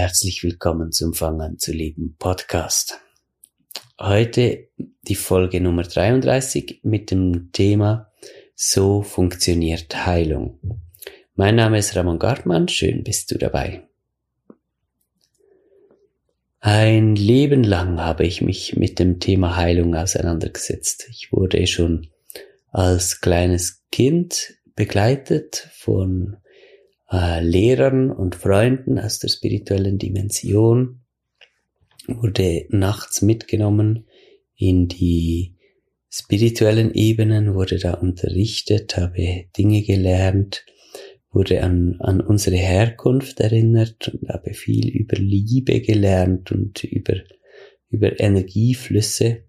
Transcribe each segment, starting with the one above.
herzlich willkommen zum Fangen zu leben Podcast. Heute die Folge Nummer 33 mit dem Thema So funktioniert Heilung. Mein Name ist Ramon Gartmann, schön bist du dabei. Ein Leben lang habe ich mich mit dem Thema Heilung auseinandergesetzt. Ich wurde schon als kleines Kind begleitet von äh, Lehrern und Freunden aus der spirituellen Dimension, wurde nachts mitgenommen in die spirituellen Ebenen, wurde da unterrichtet, habe Dinge gelernt, wurde an, an unsere Herkunft erinnert und habe viel über Liebe gelernt und über, über Energieflüsse.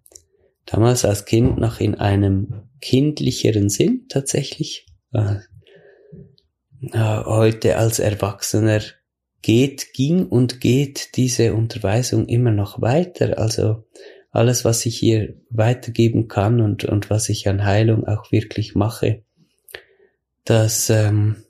Damals als Kind noch in einem kindlicheren Sinn tatsächlich. Heute als Erwachsener geht, ging und geht diese Unterweisung immer noch weiter. Also alles, was ich hier weitergeben kann und, und was ich an Heilung auch wirklich mache, das ähm,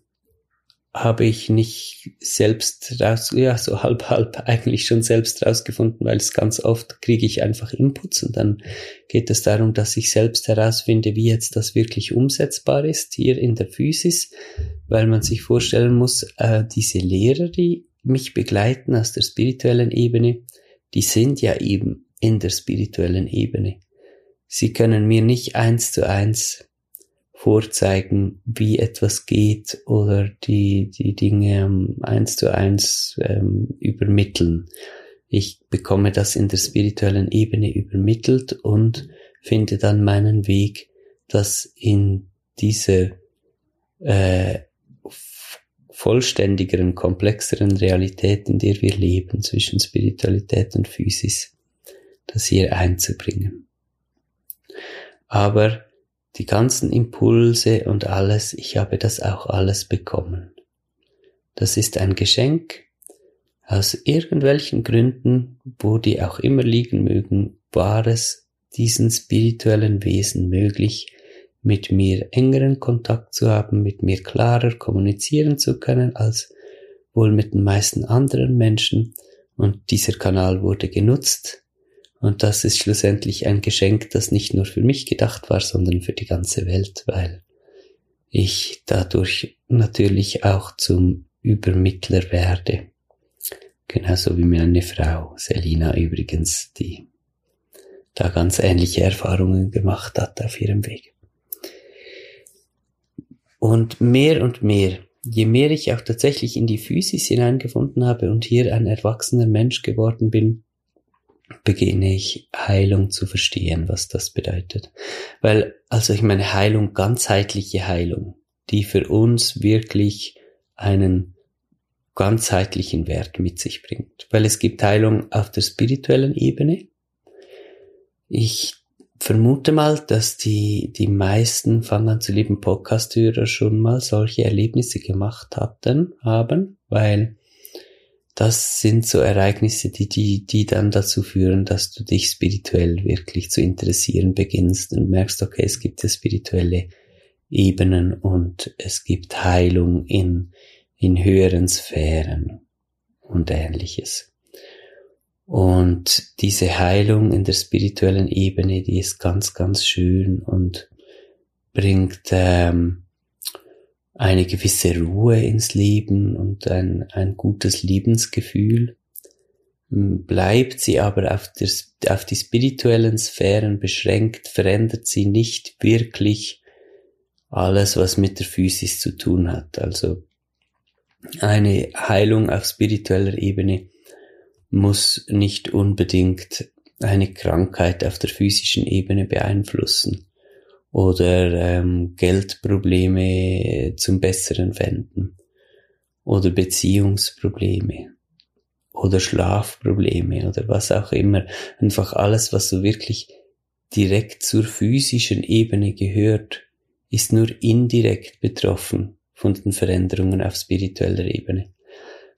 habe ich nicht selbst raus, ja, so halb, halb eigentlich schon selbst rausgefunden, weil es ganz oft kriege ich einfach Inputs und dann geht es darum, dass ich selbst herausfinde, wie jetzt das wirklich umsetzbar ist hier in der Physis, weil man sich vorstellen muss, äh, diese Lehrer, die mich begleiten aus der spirituellen Ebene, die sind ja eben in der spirituellen Ebene. Sie können mir nicht eins zu eins vorzeigen, wie etwas geht oder die, die Dinge ähm, eins zu eins ähm, übermitteln. Ich bekomme das in der spirituellen Ebene übermittelt und finde dann meinen Weg, das in diese äh, vollständigeren, komplexeren Realität, in der wir leben, zwischen Spiritualität und Physis, das hier einzubringen. Aber die ganzen Impulse und alles, ich habe das auch alles bekommen. Das ist ein Geschenk. Aus irgendwelchen Gründen, wo die auch immer liegen mögen, war es diesen spirituellen Wesen möglich, mit mir engeren Kontakt zu haben, mit mir klarer kommunizieren zu können als wohl mit den meisten anderen Menschen. Und dieser Kanal wurde genutzt, und das ist schlussendlich ein Geschenk, das nicht nur für mich gedacht war, sondern für die ganze Welt, weil ich dadurch natürlich auch zum Übermittler werde. Genauso wie meine Frau, Selina übrigens, die da ganz ähnliche Erfahrungen gemacht hat auf ihrem Weg. Und mehr und mehr, je mehr ich auch tatsächlich in die Physis hineingefunden habe und hier ein erwachsener Mensch geworden bin, beginne ich Heilung zu verstehen, was das bedeutet. Weil, also ich meine Heilung, ganzheitliche Heilung, die für uns wirklich einen ganzheitlichen Wert mit sich bringt. Weil es gibt Heilung auf der spirituellen Ebene. Ich vermute mal, dass die, die meisten Fangen zu lieben Podcast-Hörer schon mal solche Erlebnisse gemacht hatten, haben, weil das sind so Ereignisse, die, die, die dann dazu führen, dass du dich spirituell wirklich zu interessieren beginnst und merkst, okay, es gibt ja spirituelle Ebenen und es gibt Heilung in, in höheren Sphären und ähnliches. Und diese Heilung in der spirituellen Ebene, die ist ganz, ganz schön und bringt ähm, eine gewisse Ruhe ins Leben und ein, ein gutes Lebensgefühl. Bleibt sie aber auf, der, auf die spirituellen Sphären beschränkt, verändert sie nicht wirklich alles, was mit der Physis zu tun hat. Also eine Heilung auf spiritueller Ebene muss nicht unbedingt eine Krankheit auf der physischen Ebene beeinflussen oder ähm, Geldprobleme zum Besseren wenden. Oder Beziehungsprobleme. Oder Schlafprobleme. Oder was auch immer. Einfach alles, was so wirklich direkt zur physischen Ebene gehört, ist nur indirekt betroffen von den Veränderungen auf spiritueller Ebene.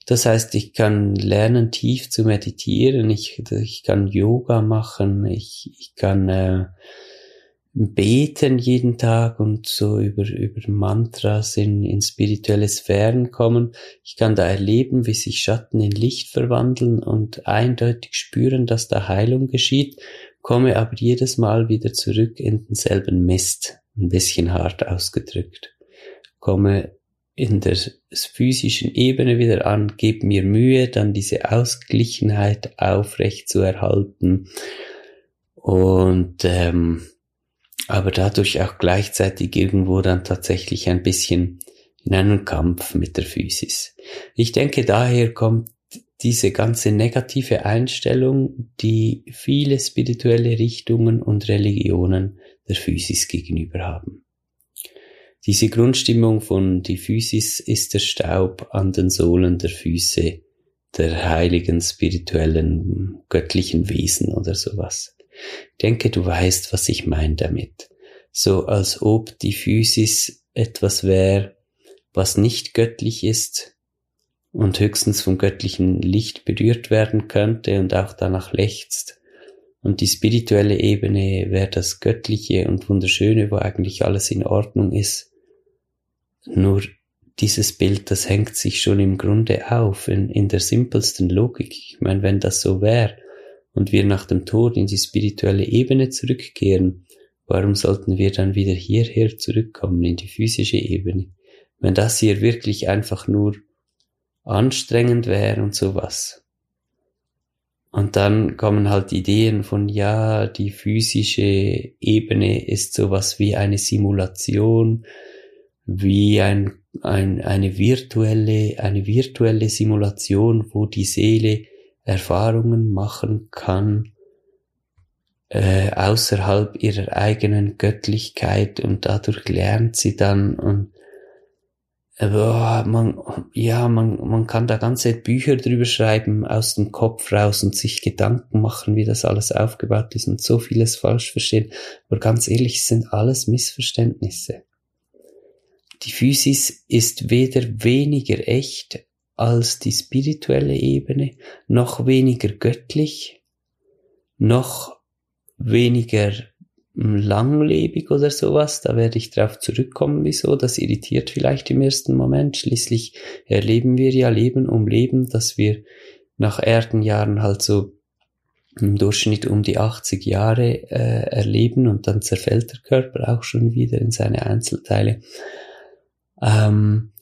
Das heißt, ich kann lernen, tief zu meditieren, ich, ich kann Yoga machen, ich, ich kann äh, beten jeden Tag und so über, über Mantras in, in spirituelle Sphären kommen. Ich kann da erleben, wie sich Schatten in Licht verwandeln und eindeutig spüren, dass da Heilung geschieht, komme aber jedes Mal wieder zurück in denselben Mist, ein bisschen hart ausgedrückt. Komme in der physischen Ebene wieder an, gebe mir Mühe, dann diese Ausglichenheit aufrecht zu erhalten und ähm, aber dadurch auch gleichzeitig irgendwo dann tatsächlich ein bisschen in einen Kampf mit der Physis. Ich denke, daher kommt diese ganze negative Einstellung, die viele spirituelle Richtungen und Religionen der Physis gegenüber haben. Diese Grundstimmung von die Physis ist der Staub an den Sohlen der Füße der heiligen spirituellen göttlichen Wesen oder sowas. Denke, du weißt, was ich meine damit. So als ob die Physis etwas wäre, was nicht göttlich ist und höchstens vom göttlichen Licht berührt werden könnte und auch danach lechzt. Und die spirituelle Ebene wäre das Göttliche und Wunderschöne, wo eigentlich alles in Ordnung ist nur dieses Bild, das hängt sich schon im Grunde auf, in, in der simpelsten Logik. Ich meine, wenn das so wäre und wir nach dem Tod in die spirituelle Ebene zurückkehren, warum sollten wir dann wieder hierher zurückkommen, in die physische Ebene? Wenn das hier wirklich einfach nur anstrengend wäre und sowas. Und dann kommen halt Ideen von, ja, die physische Ebene ist sowas wie eine Simulation, wie ein, ein, eine virtuelle, eine virtuelle Simulation, wo die Seele Erfahrungen machen kann, äh, außerhalb ihrer eigenen Göttlichkeit und dadurch lernt sie dann und aber man, ja, man, man kann da ganze Bücher drüber schreiben aus dem Kopf raus und sich Gedanken machen, wie das alles aufgebaut ist und so vieles falsch verstehen. Aber ganz ehrlich, es sind alles Missverständnisse. Die Physis ist weder weniger echt als die spirituelle Ebene, noch weniger göttlich, noch weniger langlebig oder sowas. Da werde ich drauf zurückkommen, wieso. Das irritiert vielleicht im ersten Moment. Schließlich erleben wir ja Leben um Leben, dass wir nach Erdenjahren halt so im Durchschnitt um die 80 Jahre äh, erleben und dann zerfällt der Körper auch schon wieder in seine Einzelteile. Ähm,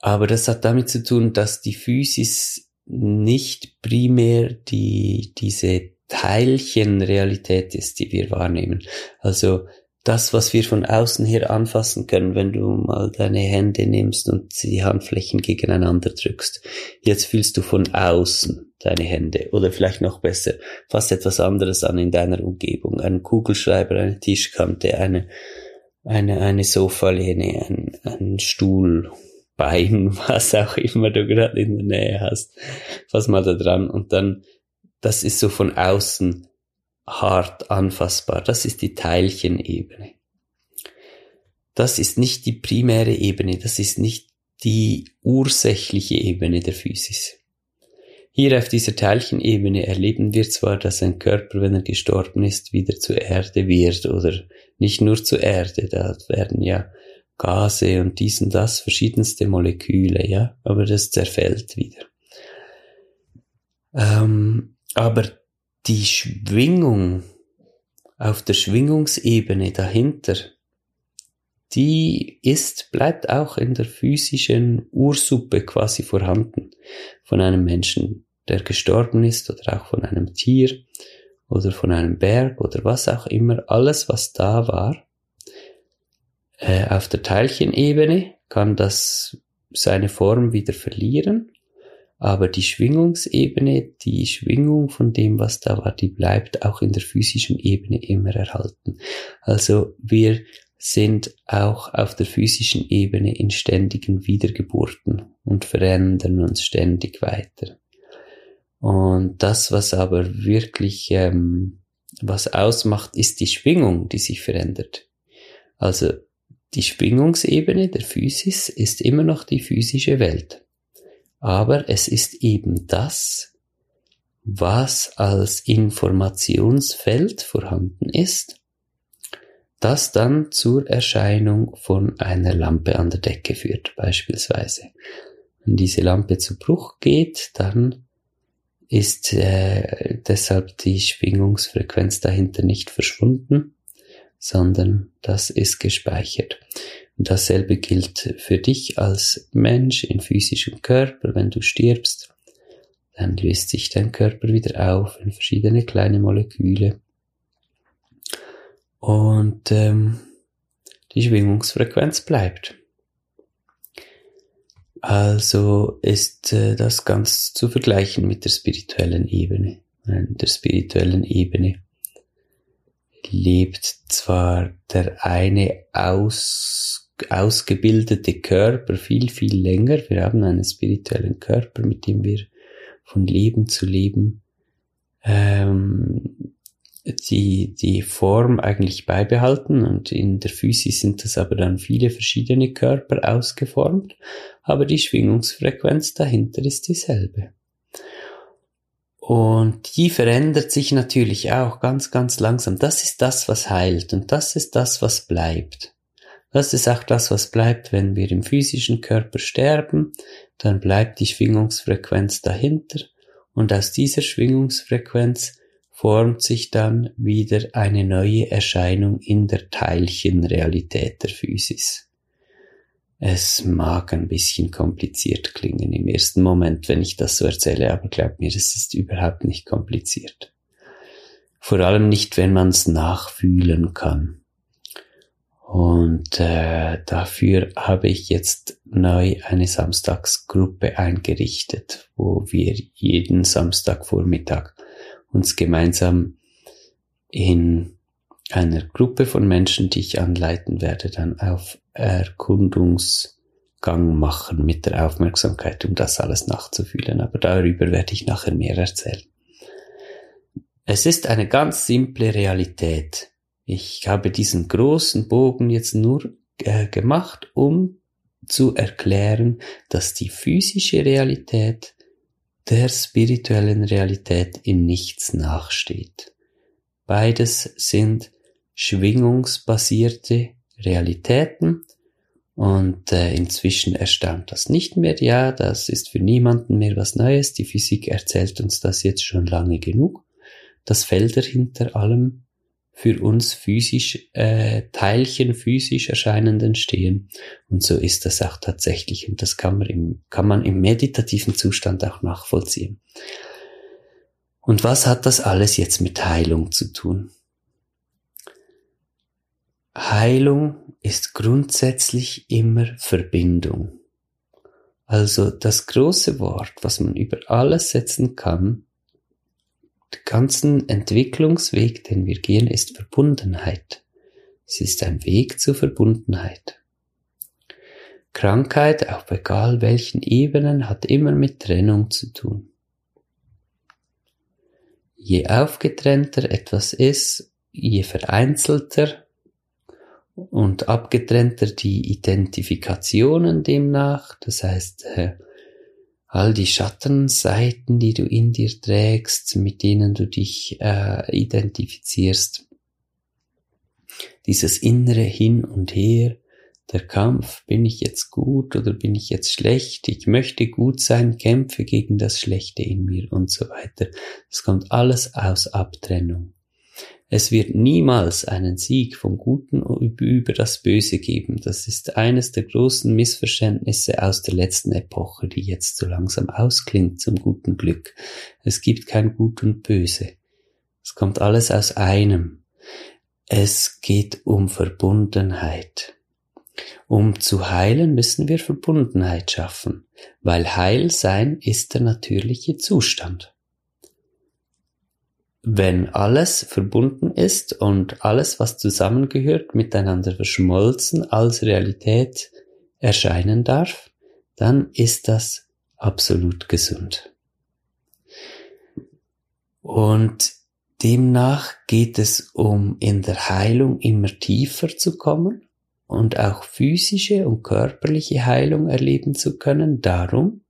aber das hat damit zu tun, dass die Physis nicht primär die, diese Teilchenrealität ist, die wir wahrnehmen. Also das, was wir von außen her anfassen können, wenn du mal deine Hände nimmst und die Handflächen gegeneinander drückst. Jetzt fühlst du von außen deine Hände oder vielleicht noch besser fast etwas anderes an in deiner Umgebung. Ein Kugelschreiber, eine Tischkante, eine, eine, eine Sofalehne, ein, ein Stuhl, Bein, was auch immer du gerade in der Nähe hast. Fass mal da dran und dann, das ist so von außen hart anfassbar. Das ist die Teilchenebene. Das ist nicht die primäre Ebene, das ist nicht die ursächliche Ebene der Physis. Hier auf dieser Teilchenebene erleben wir zwar, dass ein Körper, wenn er gestorben ist, wieder zur Erde wird oder nicht nur zur Erde, da werden ja Gase und dies und das, verschiedenste Moleküle, ja, aber das zerfällt wieder. Ähm, aber die Schwingung auf der Schwingungsebene dahinter, die ist, bleibt auch in der physischen Ursuppe quasi vorhanden. Von einem Menschen, der gestorben ist oder auch von einem Tier oder von einem Berg oder was auch immer, alles was da war, äh, auf der Teilchenebene kann das seine Form wieder verlieren, aber die Schwingungsebene, die Schwingung von dem, was da war, die bleibt auch in der physischen Ebene immer erhalten. Also wir sind auch auf der physischen Ebene in ständigen Wiedergeburten und verändern uns ständig weiter. Und das, was aber wirklich ähm, was ausmacht, ist die Schwingung, die sich verändert. Also die Schwingungsebene der Physis ist immer noch die physische Welt. Aber es ist eben das, was als Informationsfeld vorhanden ist, das dann zur Erscheinung von einer Lampe an der Decke führt, beispielsweise. Wenn diese Lampe zu Bruch geht, dann ist äh, deshalb die Schwingungsfrequenz dahinter nicht verschwunden, sondern das ist gespeichert. Und dasselbe gilt für dich als Mensch in physischem Körper. Wenn du stirbst, dann löst sich dein Körper wieder auf in verschiedene kleine Moleküle. Und ähm, die Schwingungsfrequenz bleibt. Also ist äh, das ganz zu vergleichen mit der spirituellen Ebene. In der spirituellen Ebene lebt zwar der eine aus, ausgebildete Körper viel, viel länger. Wir haben einen spirituellen Körper, mit dem wir von Leben zu Leben ähm, die, die Form eigentlich beibehalten und in der Physis sind das aber dann viele verschiedene Körper ausgeformt, aber die Schwingungsfrequenz dahinter ist dieselbe. Und die verändert sich natürlich auch ganz, ganz langsam. Das ist das, was heilt und das ist das, was bleibt. Das ist auch das, was bleibt, wenn wir im physischen Körper sterben, dann bleibt die Schwingungsfrequenz dahinter und aus dieser Schwingungsfrequenz formt sich dann wieder eine neue Erscheinung in der Teilchenrealität der Physis. Es mag ein bisschen kompliziert klingen im ersten Moment, wenn ich das so erzähle, aber glaubt mir, es ist überhaupt nicht kompliziert. Vor allem nicht, wenn man es nachfühlen kann. Und äh, dafür habe ich jetzt neu eine Samstagsgruppe eingerichtet, wo wir jeden Samstagvormittag uns gemeinsam in einer Gruppe von Menschen, die ich anleiten werde, dann auf Erkundungsgang machen mit der Aufmerksamkeit, um das alles nachzufühlen. Aber darüber werde ich nachher mehr erzählen. Es ist eine ganz simple Realität. Ich habe diesen großen Bogen jetzt nur äh, gemacht, um zu erklären, dass die physische Realität der spirituellen Realität in nichts nachsteht. Beides sind schwingungsbasierte Realitäten und äh, inzwischen erstaunt das nicht mehr. Ja, das ist für niemanden mehr was Neues. Die Physik erzählt uns das jetzt schon lange genug. Das Felder hinter allem für uns physisch, äh, Teilchen physisch erscheinenden stehen. Und so ist das auch tatsächlich. Und das kann man im, kann man im meditativen Zustand auch nachvollziehen. Und was hat das alles jetzt mit Heilung zu tun? Heilung ist grundsätzlich immer Verbindung. Also das große Wort, was man über alles setzen kann, der ganzen Entwicklungsweg, den wir gehen, ist Verbundenheit. Es ist ein Weg zur Verbundenheit. Krankheit, auf egal welchen Ebenen, hat immer mit Trennung zu tun. Je aufgetrennter etwas ist, je vereinzelter und abgetrennter die Identifikationen demnach, das heißt, äh, all die Schattenseiten, die du in dir trägst, mit denen du dich äh, identifizierst. Dieses innere Hin und Her, der Kampf, bin ich jetzt gut oder bin ich jetzt schlecht, ich möchte gut sein, kämpfe gegen das Schlechte in mir und so weiter. Das kommt alles aus Abtrennung. Es wird niemals einen Sieg vom Guten über das Böse geben. Das ist eines der großen Missverständnisse aus der letzten Epoche, die jetzt so langsam ausklingt zum guten Glück. Es gibt kein Gut und Böse. Es kommt alles aus einem. Es geht um Verbundenheit. Um zu heilen müssen wir Verbundenheit schaffen, weil Heilsein ist der natürliche Zustand wenn alles verbunden ist und alles, was zusammengehört, miteinander verschmolzen als Realität erscheinen darf, dann ist das absolut gesund. Und demnach geht es um in der Heilung immer tiefer zu kommen und auch physische und körperliche Heilung erleben zu können. Darum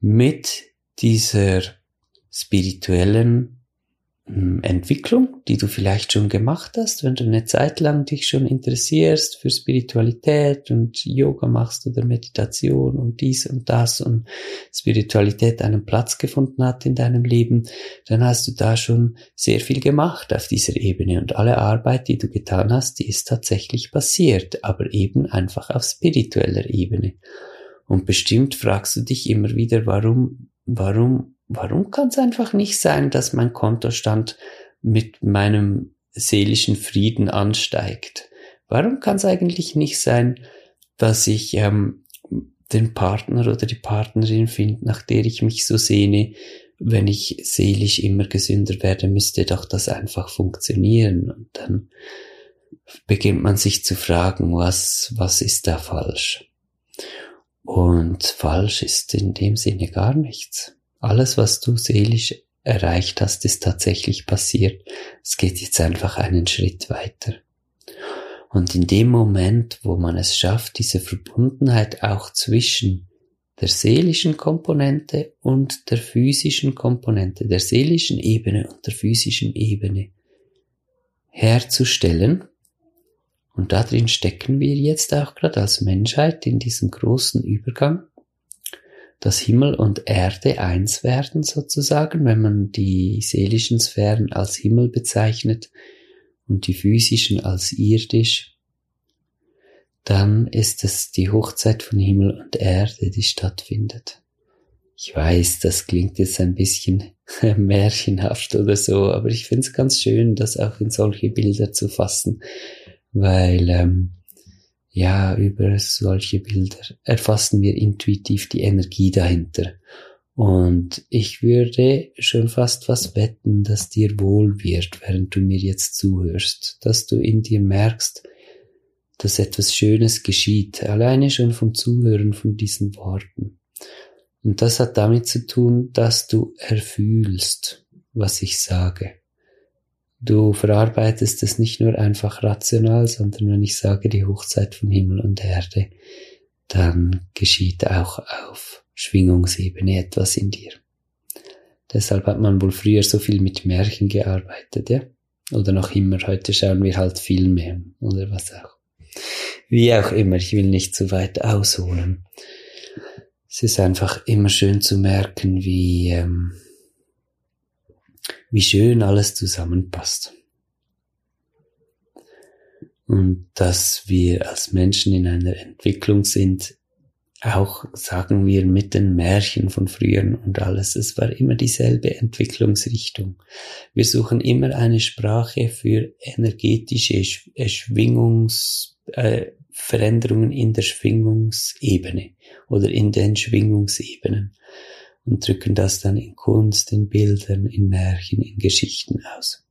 mit dieser spirituellen Entwicklung, die du vielleicht schon gemacht hast, wenn du eine Zeit lang dich schon interessierst für Spiritualität und Yoga machst oder Meditation und dies und das und Spiritualität einen Platz gefunden hat in deinem Leben, dann hast du da schon sehr viel gemacht auf dieser Ebene und alle Arbeit, die du getan hast, die ist tatsächlich passiert, aber eben einfach auf spiritueller Ebene. Und bestimmt fragst du dich immer wieder, warum, warum warum kann es einfach nicht sein, dass mein Kontostand mit meinem seelischen Frieden ansteigt? Warum kann es eigentlich nicht sein, dass ich ähm, den Partner oder die Partnerin finde, nach der ich mich so sehne, wenn ich seelisch immer gesünder werde, müsste doch das einfach funktionieren. Und dann beginnt man sich zu fragen, was, was ist da falsch? Und falsch ist in dem Sinne gar nichts. Alles, was du seelisch erreicht hast, ist tatsächlich passiert. Es geht jetzt einfach einen Schritt weiter. Und in dem Moment, wo man es schafft, diese Verbundenheit auch zwischen der seelischen Komponente und der physischen Komponente, der seelischen Ebene und der physischen Ebene herzustellen, und darin stecken wir jetzt auch gerade als Menschheit in diesem großen Übergang, dass Himmel und Erde eins werden sozusagen, wenn man die seelischen Sphären als Himmel bezeichnet und die physischen als irdisch, dann ist es die Hochzeit von Himmel und Erde, die stattfindet. Ich weiß, das klingt jetzt ein bisschen märchenhaft oder so, aber ich finde es ganz schön, das auch in solche Bilder zu fassen, weil ähm, ja, über solche Bilder erfassen wir intuitiv die Energie dahinter. Und ich würde schon fast was wetten, dass dir wohl wird, während du mir jetzt zuhörst, dass du in dir merkst, dass etwas Schönes geschieht, alleine schon vom Zuhören von diesen Worten. Und das hat damit zu tun, dass du erfühlst, was ich sage. Du verarbeitest es nicht nur einfach rational, sondern wenn ich sage die Hochzeit von Himmel und Erde, dann geschieht auch auf Schwingungsebene etwas in dir. Deshalb hat man wohl früher so viel mit Märchen gearbeitet, ja? Oder noch immer, heute schauen wir halt Filme oder was auch. Wie auch immer, ich will nicht zu weit ausholen. Es ist einfach immer schön zu merken, wie, ähm, wie schön alles zusammenpasst. Und dass wir als Menschen in einer Entwicklung sind, auch sagen wir mit den Märchen von früher und alles, es war immer dieselbe Entwicklungsrichtung. Wir suchen immer eine Sprache für energetische Schwingungsveränderungen äh, in der Schwingungsebene oder in den Schwingungsebenen und drücken das dann in Kunst, in Bildern, in Märchen, in Geschichten aus.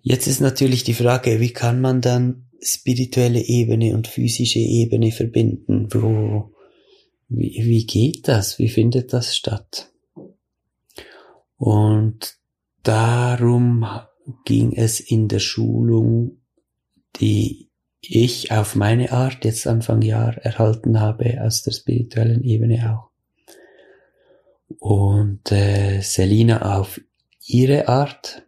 Jetzt ist natürlich die Frage, wie kann man dann spirituelle Ebene und physische Ebene verbinden? Wo, wie, wie geht das? Wie findet das statt? Und darum ging es in der Schulung, die ich auf meine Art jetzt Anfang Jahr erhalten habe, aus der spirituellen Ebene auch und äh, Selina auf ihre Art.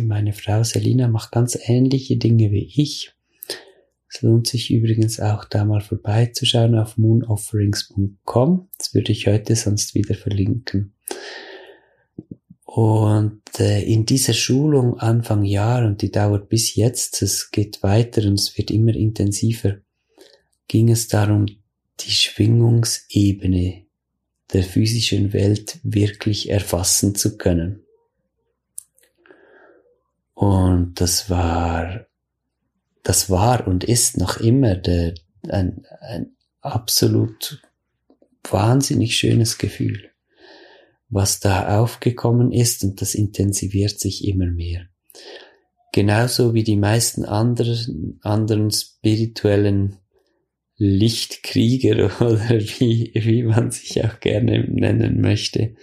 Meine Frau Selina macht ganz ähnliche Dinge wie ich. Es lohnt sich übrigens auch da mal vorbeizuschauen auf moonofferings.com. Das würde ich heute sonst wieder verlinken. Und äh, in dieser Schulung Anfang Jahr, und die dauert bis jetzt, es geht weiter und es wird immer intensiver, ging es darum, die Schwingungsebene der physischen Welt wirklich erfassen zu können. Und das war, das war und ist noch immer der, ein, ein absolut wahnsinnig schönes Gefühl, was da aufgekommen ist und das intensiviert sich immer mehr. Genauso wie die meisten anderen, anderen spirituellen Lichtkrieger oder wie, wie man sich auch gerne nennen möchte,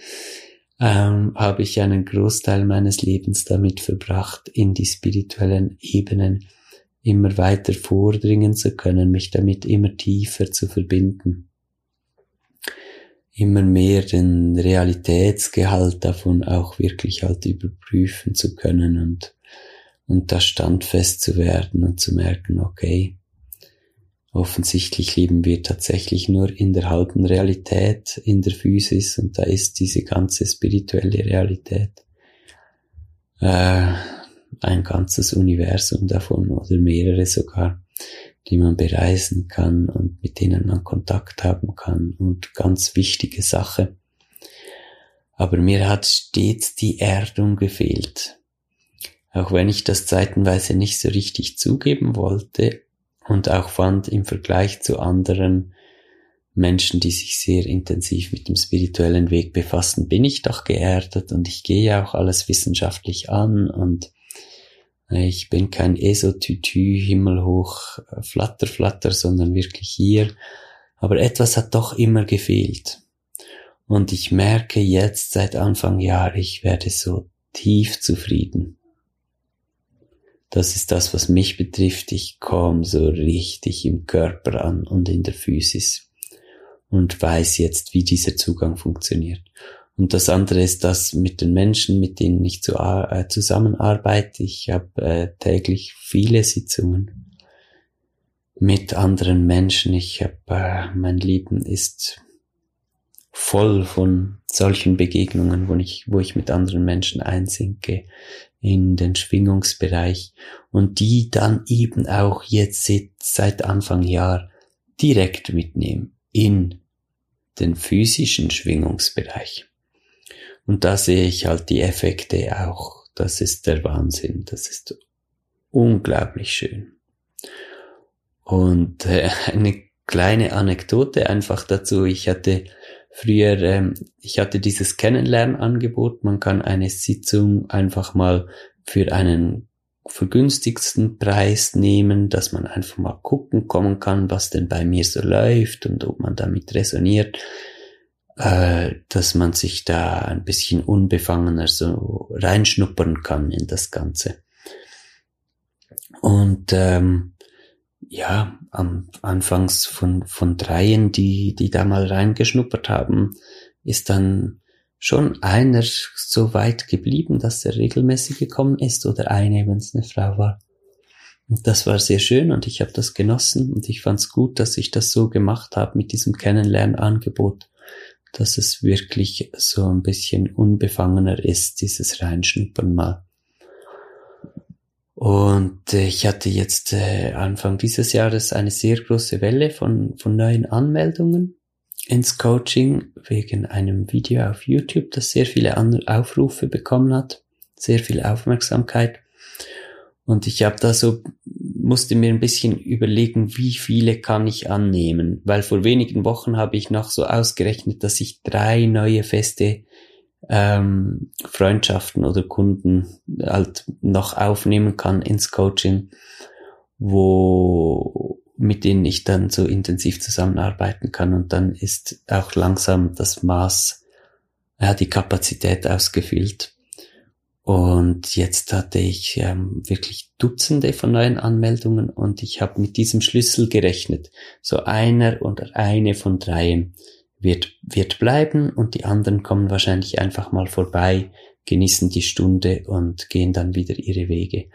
ähm, habe ich einen Großteil meines Lebens damit verbracht, in die spirituellen Ebenen immer weiter vordringen zu können, mich damit immer tiefer zu verbinden. immer mehr den Realitätsgehalt davon auch wirklich halt überprüfen zu können und, und da standfest zu werden und zu merken, okay, offensichtlich leben wir tatsächlich nur in der halben Realität, in der Physis und da ist diese ganze spirituelle Realität äh, ein ganzes Universum davon oder mehrere sogar die man bereisen kann und mit denen man Kontakt haben kann und ganz wichtige Sache. Aber mir hat stets die Erdung gefehlt. Auch wenn ich das zeitenweise nicht so richtig zugeben wollte und auch fand im Vergleich zu anderen Menschen, die sich sehr intensiv mit dem spirituellen Weg befassen, bin ich doch geerdet und ich gehe auch alles wissenschaftlich an und ich bin kein Esotütü, himmelhoch, äh, flatter, flatter, sondern wirklich hier. Aber etwas hat doch immer gefehlt. Und ich merke jetzt seit Anfang Jahr, ich werde so tief zufrieden. Das ist das, was mich betrifft. Ich komme so richtig im Körper an und in der Physis und weiß jetzt, wie dieser Zugang funktioniert. Und das andere ist das mit den Menschen, mit denen ich zu, äh, zusammenarbeite. Ich habe äh, täglich viele Sitzungen mit anderen Menschen. Ich habe, äh, mein Leben ist voll von solchen Begegnungen, wo ich, wo ich mit anderen Menschen einsinke in den Schwingungsbereich und die dann eben auch jetzt seit Anfang Jahr direkt mitnehmen in den physischen Schwingungsbereich. Und da sehe ich halt die Effekte auch. Das ist der Wahnsinn. Das ist unglaublich schön. Und äh, eine kleine Anekdote einfach dazu. Ich hatte früher, ähm, ich hatte dieses Kennenlernangebot. Man kann eine Sitzung einfach mal für einen vergünstigsten Preis nehmen, dass man einfach mal gucken kommen kann, was denn bei mir so läuft und ob man damit resoniert äh, dass man sich da ein bisschen unbefangener so reinschnuppern kann in das Ganze. Und ähm, ja, am Anfangs von, von dreien, die, die da mal reingeschnuppert haben, ist dann schon einer so weit geblieben, dass er regelmäßig gekommen ist oder eine, wenn es eine Frau war. Und das war sehr schön und ich habe das genossen und ich fand es gut, dass ich das so gemacht habe mit diesem Kennenlernangebot dass es wirklich so ein bisschen unbefangener ist, dieses Reinschnuppern mal. Und äh, ich hatte jetzt äh, Anfang dieses Jahres eine sehr große Welle von, von neuen Anmeldungen ins Coaching wegen einem Video auf YouTube, das sehr viele Aufrufe bekommen hat, sehr viel Aufmerksamkeit. Und ich habe da so, musste mir ein bisschen überlegen, wie viele kann ich annehmen, weil vor wenigen Wochen habe ich noch so ausgerechnet, dass ich drei neue feste ähm, Freundschaften oder Kunden halt noch aufnehmen kann ins Coaching, wo mit denen ich dann so intensiv zusammenarbeiten kann und dann ist auch langsam das Maß, ja, die Kapazität ausgefüllt. Und jetzt hatte ich ähm, wirklich Dutzende von neuen Anmeldungen und ich habe mit diesem Schlüssel gerechnet. So einer oder eine von dreien wird, wird bleiben und die anderen kommen wahrscheinlich einfach mal vorbei, genießen die Stunde und gehen dann wieder ihre Wege.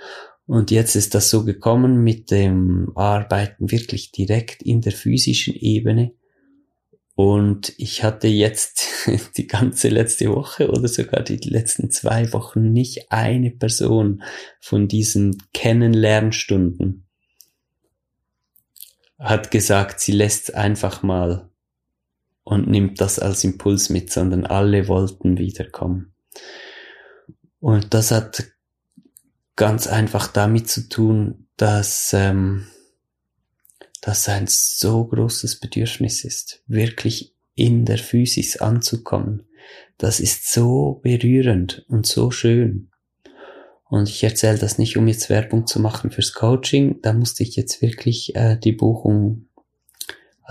Und jetzt ist das so gekommen mit dem Arbeiten wirklich direkt in der physischen Ebene und ich hatte jetzt die ganze letzte Woche oder sogar die letzten zwei Wochen nicht eine Person von diesen Kennenlernstunden hat gesagt, sie lässt einfach mal und nimmt das als Impuls mit, sondern alle wollten wiederkommen. Und das hat ganz einfach damit zu tun, dass ähm, dass ein so großes Bedürfnis ist, wirklich in der Physis anzukommen. Das ist so berührend und so schön. Und ich erzähle das nicht, um jetzt Werbung zu machen fürs Coaching. Da musste ich jetzt wirklich äh, die Buchung,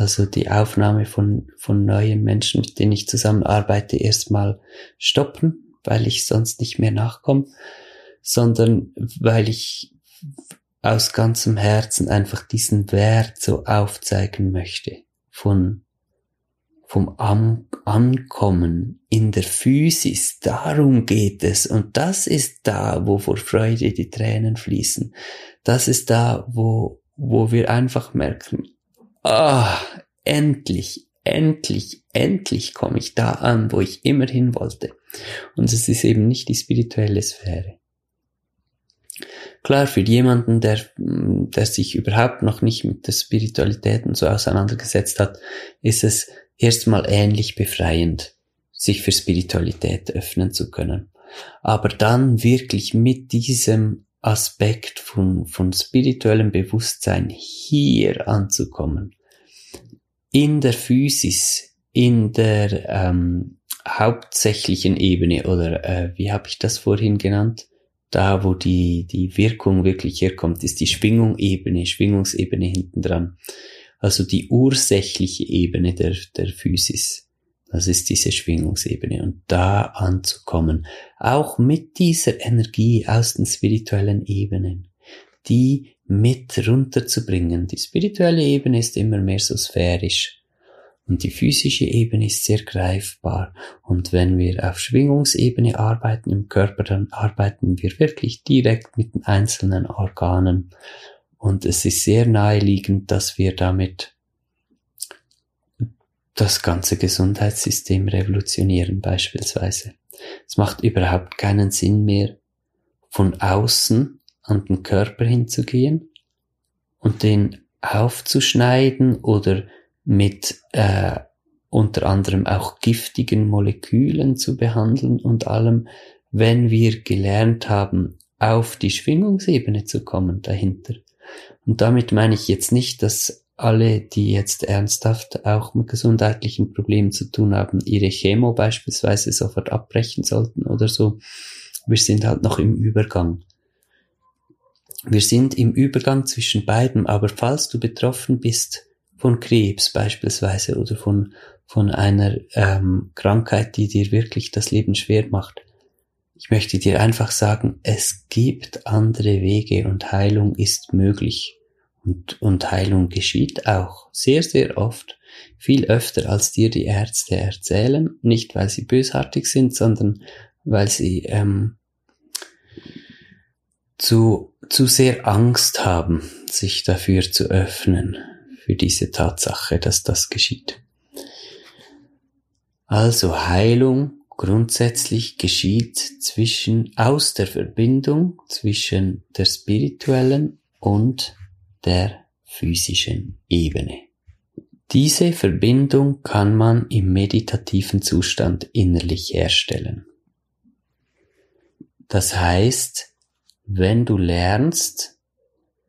also die Aufnahme von, von neuen Menschen, mit denen ich zusammenarbeite, erstmal stoppen, weil ich sonst nicht mehr nachkomme, sondern weil ich aus ganzem Herzen einfach diesen Wert so aufzeigen möchte von, vom An Ankommen in der Physis, darum geht es. Und das ist da, wo vor Freude die Tränen fließen. Das ist da, wo, wo wir einfach merken, ah, endlich, endlich, endlich komme ich da an, wo ich immer hin wollte. Und es ist eben nicht die spirituelle Sphäre. Klar, für jemanden, der, der sich überhaupt noch nicht mit der Spiritualität und so auseinandergesetzt hat, ist es erstmal ähnlich befreiend, sich für Spiritualität öffnen zu können. Aber dann wirklich mit diesem Aspekt von, von spirituellem Bewusstsein hier anzukommen, in der Physis, in der ähm, hauptsächlichen Ebene oder äh, wie habe ich das vorhin genannt? Da, wo die, die Wirkung wirklich herkommt, ist die Schwingung-Ebene, Schwingungsebene hinten dran. Also die ursächliche Ebene der, der Physis. Das ist diese Schwingungsebene. Und da anzukommen, auch mit dieser Energie aus den spirituellen Ebenen, die mit runterzubringen. Die spirituelle Ebene ist immer mehr so sphärisch. Und die physische Ebene ist sehr greifbar. Und wenn wir auf Schwingungsebene arbeiten im Körper, dann arbeiten wir wirklich direkt mit den einzelnen Organen. Und es ist sehr naheliegend, dass wir damit das ganze Gesundheitssystem revolutionieren beispielsweise. Es macht überhaupt keinen Sinn mehr, von außen an den Körper hinzugehen und den aufzuschneiden oder mit äh, unter anderem auch giftigen Molekülen zu behandeln und allem, wenn wir gelernt haben, auf die Schwingungsebene zu kommen dahinter. Und damit meine ich jetzt nicht, dass alle, die jetzt ernsthaft auch mit gesundheitlichen Problemen zu tun haben, ihre Chemo beispielsweise sofort abbrechen sollten oder so. Wir sind halt noch im Übergang. Wir sind im Übergang zwischen beiden, aber falls du betroffen bist von Krebs beispielsweise oder von, von einer ähm, Krankheit, die dir wirklich das Leben schwer macht, ich möchte dir einfach sagen, es gibt andere Wege und Heilung ist möglich. Und, und Heilung geschieht auch sehr, sehr oft, viel öfter als dir die Ärzte erzählen, nicht weil sie bösartig sind, sondern weil sie ähm, zu, zu sehr Angst haben, sich dafür zu öffnen, für diese Tatsache, dass das geschieht. Also Heilung grundsätzlich geschieht zwischen, aus der Verbindung zwischen der spirituellen und der physischen Ebene. Diese Verbindung kann man im meditativen Zustand innerlich herstellen. Das heißt, wenn du lernst,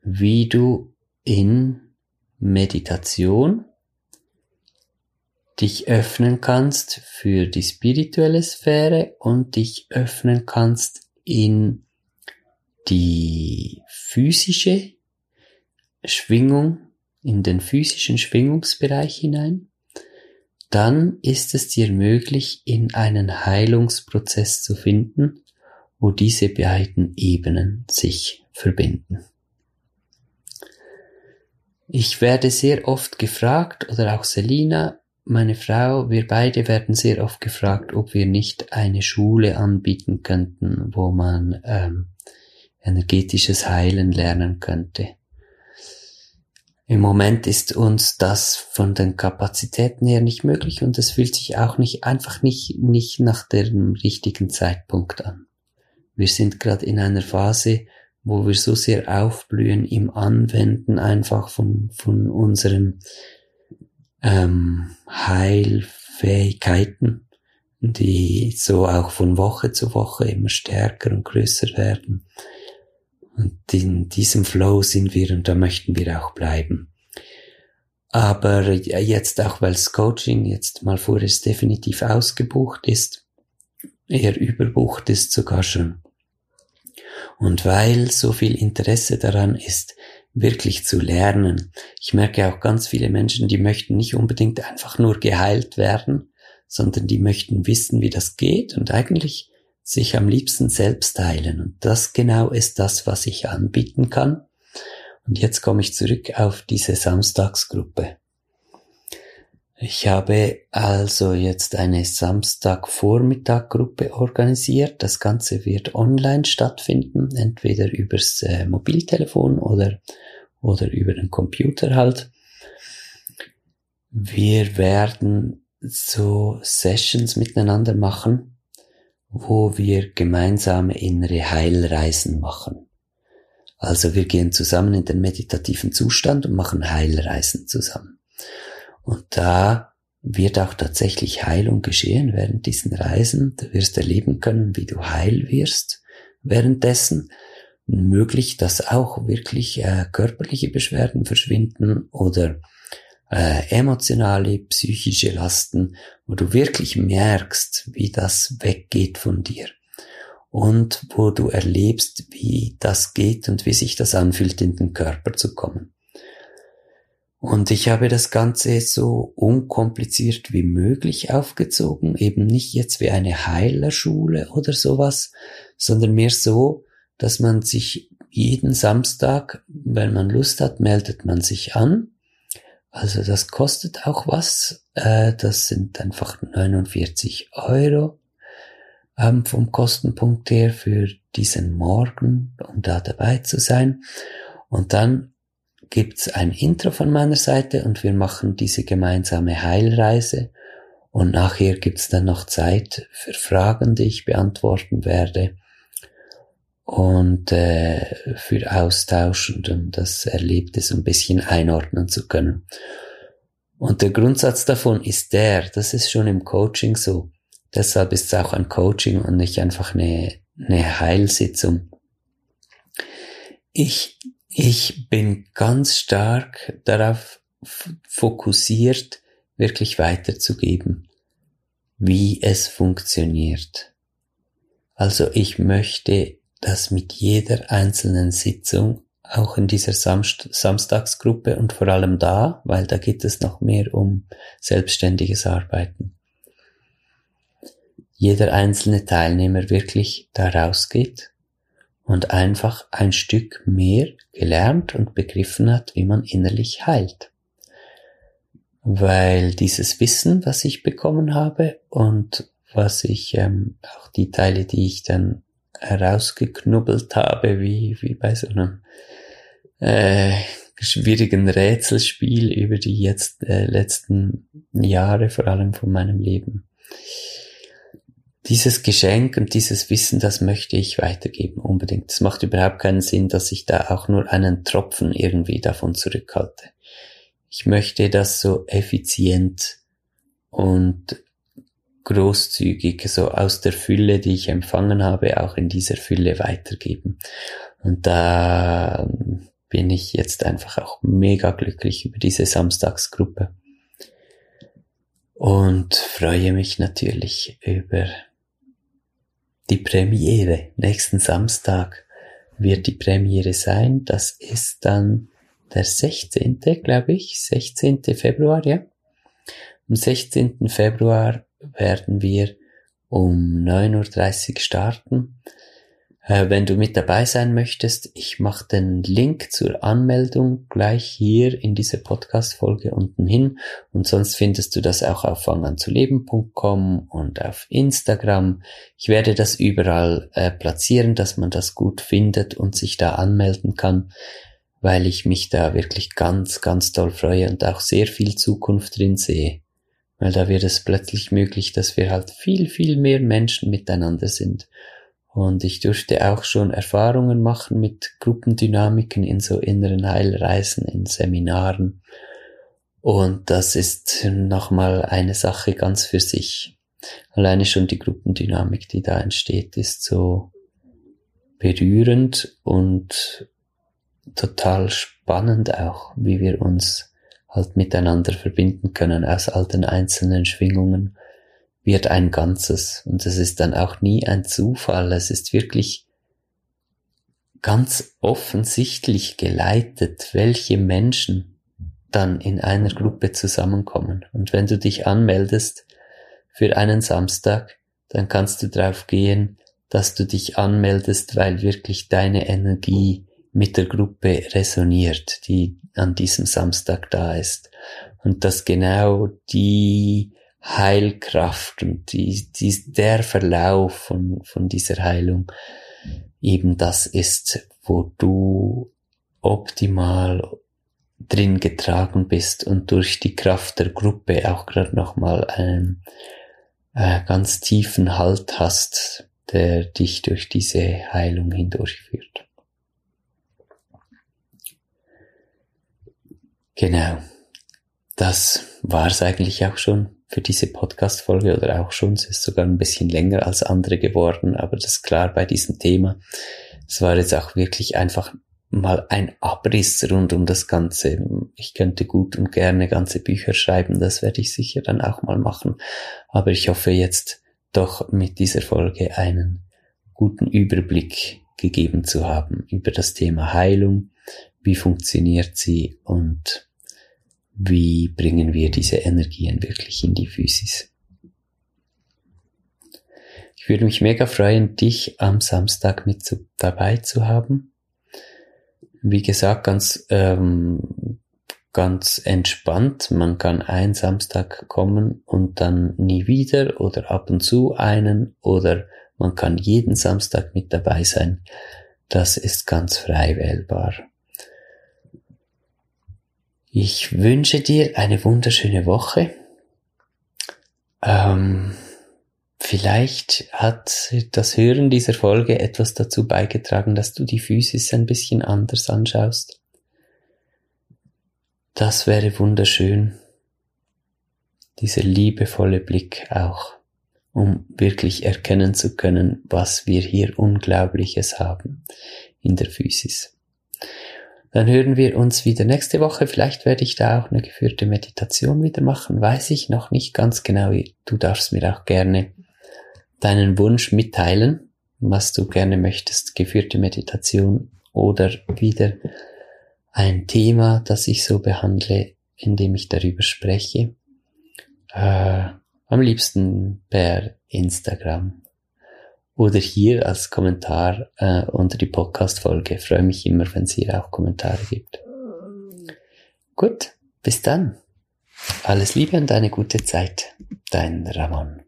wie du in Meditation dich öffnen kannst für die spirituelle Sphäre und dich öffnen kannst in die physische Schwingung, in den physischen Schwingungsbereich hinein, dann ist es dir möglich, in einen Heilungsprozess zu finden, wo diese beiden Ebenen sich verbinden. Ich werde sehr oft gefragt, oder auch Selina, meine Frau, wir beide werden sehr oft gefragt, ob wir nicht eine Schule anbieten könnten, wo man ähm, energetisches Heilen lernen könnte. Im Moment ist uns das von den Kapazitäten her nicht möglich und es fühlt sich auch nicht einfach nicht nicht nach dem richtigen Zeitpunkt an. Wir sind gerade in einer Phase, wo wir so sehr aufblühen im Anwenden einfach von von unseren ähm, Heilfähigkeiten, die so auch von Woche zu Woche immer stärker und größer werden. Und in diesem Flow sind wir und da möchten wir auch bleiben. Aber jetzt auch, weil das Coaching jetzt mal vorerst definitiv ausgebucht ist, eher überbucht ist sogar schon. Und weil so viel Interesse daran ist, wirklich zu lernen. Ich merke auch ganz viele Menschen, die möchten nicht unbedingt einfach nur geheilt werden, sondern die möchten wissen, wie das geht und eigentlich sich am liebsten selbst heilen. Und das genau ist das, was ich anbieten kann. Und jetzt komme ich zurück auf diese Samstagsgruppe. Ich habe also jetzt eine Samstagvormittaggruppe organisiert. Das Ganze wird online stattfinden, entweder übers äh, Mobiltelefon oder, oder über den Computer halt. Wir werden so Sessions miteinander machen, wo wir gemeinsame innere Heilreisen machen. Also wir gehen zusammen in den meditativen Zustand und machen Heilreisen zusammen. Und da wird auch tatsächlich Heilung geschehen während diesen Reisen. Du wirst erleben können, wie du heil wirst währenddessen. Möglich, dass auch wirklich äh, körperliche Beschwerden verschwinden oder äh, emotionale, psychische Lasten, wo du wirklich merkst, wie das weggeht von dir und wo du erlebst, wie das geht und wie sich das anfühlt, in den Körper zu kommen. Und ich habe das Ganze so unkompliziert wie möglich aufgezogen, eben nicht jetzt wie eine Heilerschule oder sowas, sondern mehr so, dass man sich jeden Samstag, wenn man Lust hat, meldet man sich an. Also das kostet auch was. Äh, das sind einfach 49 Euro ähm, vom Kostenpunkt her für diesen Morgen, um da dabei zu sein. Und dann gibt's ein Intro von meiner Seite und wir machen diese gemeinsame Heilreise. Und nachher gibt's dann noch Zeit für Fragen, die ich beantworten werde und äh, für Austausch und um das Erlebte so ein bisschen einordnen zu können. Und der Grundsatz davon ist der, das ist schon im Coaching so. Deshalb ist es auch ein Coaching und nicht einfach eine, eine Heilsitzung. Ich ich bin ganz stark darauf fokussiert, wirklich weiterzugeben, wie es funktioniert. Also ich möchte, dass mit jeder einzelnen Sitzung, auch in dieser Samst Samstagsgruppe und vor allem da, weil da geht es noch mehr um selbstständiges Arbeiten, jeder einzelne Teilnehmer wirklich da rausgeht und einfach ein Stück mehr gelernt und begriffen hat, wie man innerlich heilt. Weil dieses Wissen, was ich bekommen habe und was ich, ähm, auch die Teile, die ich dann herausgeknubbelt habe, wie, wie bei so einem äh, schwierigen Rätselspiel über die jetzt äh, letzten Jahre, vor allem von meinem Leben, dieses Geschenk und dieses Wissen, das möchte ich weitergeben, unbedingt. Es macht überhaupt keinen Sinn, dass ich da auch nur einen Tropfen irgendwie davon zurückhalte. Ich möchte das so effizient und großzügig, so aus der Fülle, die ich empfangen habe, auch in dieser Fülle weitergeben. Und da bin ich jetzt einfach auch mega glücklich über diese Samstagsgruppe. Und freue mich natürlich über die Premiere. Nächsten Samstag wird die Premiere sein. Das ist dann der 16. glaube ich. 16. Februar, ja. Am 16. Februar werden wir um 9.30 Uhr starten. Äh, wenn du mit dabei sein möchtest, ich mache den Link zur Anmeldung gleich hier in dieser Podcast-Folge unten hin und sonst findest du das auch auf fanganzuleben.com und auf Instagram. Ich werde das überall äh, platzieren, dass man das gut findet und sich da anmelden kann, weil ich mich da wirklich ganz, ganz toll freue und auch sehr viel Zukunft drin sehe. Weil da wird es plötzlich möglich, dass wir halt viel, viel mehr Menschen miteinander sind und ich durfte auch schon Erfahrungen machen mit Gruppendynamiken in so inneren Heilreisen, in Seminaren. Und das ist nochmal eine Sache ganz für sich. Alleine schon die Gruppendynamik, die da entsteht, ist so berührend und total spannend auch, wie wir uns halt miteinander verbinden können aus all den einzelnen Schwingungen wird ein Ganzes. Und es ist dann auch nie ein Zufall. Es ist wirklich ganz offensichtlich geleitet, welche Menschen dann in einer Gruppe zusammenkommen. Und wenn du dich anmeldest für einen Samstag, dann kannst du drauf gehen, dass du dich anmeldest, weil wirklich deine Energie mit der Gruppe resoniert, die an diesem Samstag da ist. Und dass genau die Heilkraft und die, die, der Verlauf von, von dieser Heilung eben das ist, wo du optimal drin getragen bist und durch die Kraft der Gruppe auch gerade nochmal einen äh, ganz tiefen Halt hast, der dich durch diese Heilung hindurchführt. Genau. Das war's eigentlich auch schon für diese Podcast-Folge oder auch schon. Es ist sogar ein bisschen länger als andere geworden, aber das ist klar bei diesem Thema. Es war jetzt auch wirklich einfach mal ein Abriss rund um das Ganze. Ich könnte gut und gerne ganze Bücher schreiben, das werde ich sicher dann auch mal machen. Aber ich hoffe jetzt doch mit dieser Folge einen guten Überblick gegeben zu haben über das Thema Heilung, wie funktioniert sie und wie bringen wir diese Energien wirklich in die Physis. Ich würde mich mega freuen, dich am Samstag mit zu, dabei zu haben. Wie gesagt, ganz, ähm, ganz entspannt. Man kann einen Samstag kommen und dann nie wieder oder ab und zu einen oder man kann jeden Samstag mit dabei sein. Das ist ganz frei wählbar. Ich wünsche dir eine wunderschöne Woche. Ähm, vielleicht hat das Hören dieser Folge etwas dazu beigetragen, dass du die Physis ein bisschen anders anschaust. Das wäre wunderschön. Dieser liebevolle Blick auch, um wirklich erkennen zu können, was wir hier Unglaubliches haben in der Physis. Dann hören wir uns wieder nächste Woche. Vielleicht werde ich da auch eine geführte Meditation wieder machen. Weiß ich noch nicht ganz genau. Du darfst mir auch gerne deinen Wunsch mitteilen, was du gerne möchtest. Geführte Meditation oder wieder ein Thema, das ich so behandle, indem ich darüber spreche. Äh, am liebsten per Instagram oder hier als Kommentar äh, unter die Podcast-Folge. Freue mich immer, wenn es hier auch Kommentare gibt. Gut, bis dann. Alles Liebe und eine gute Zeit. Dein Ramon.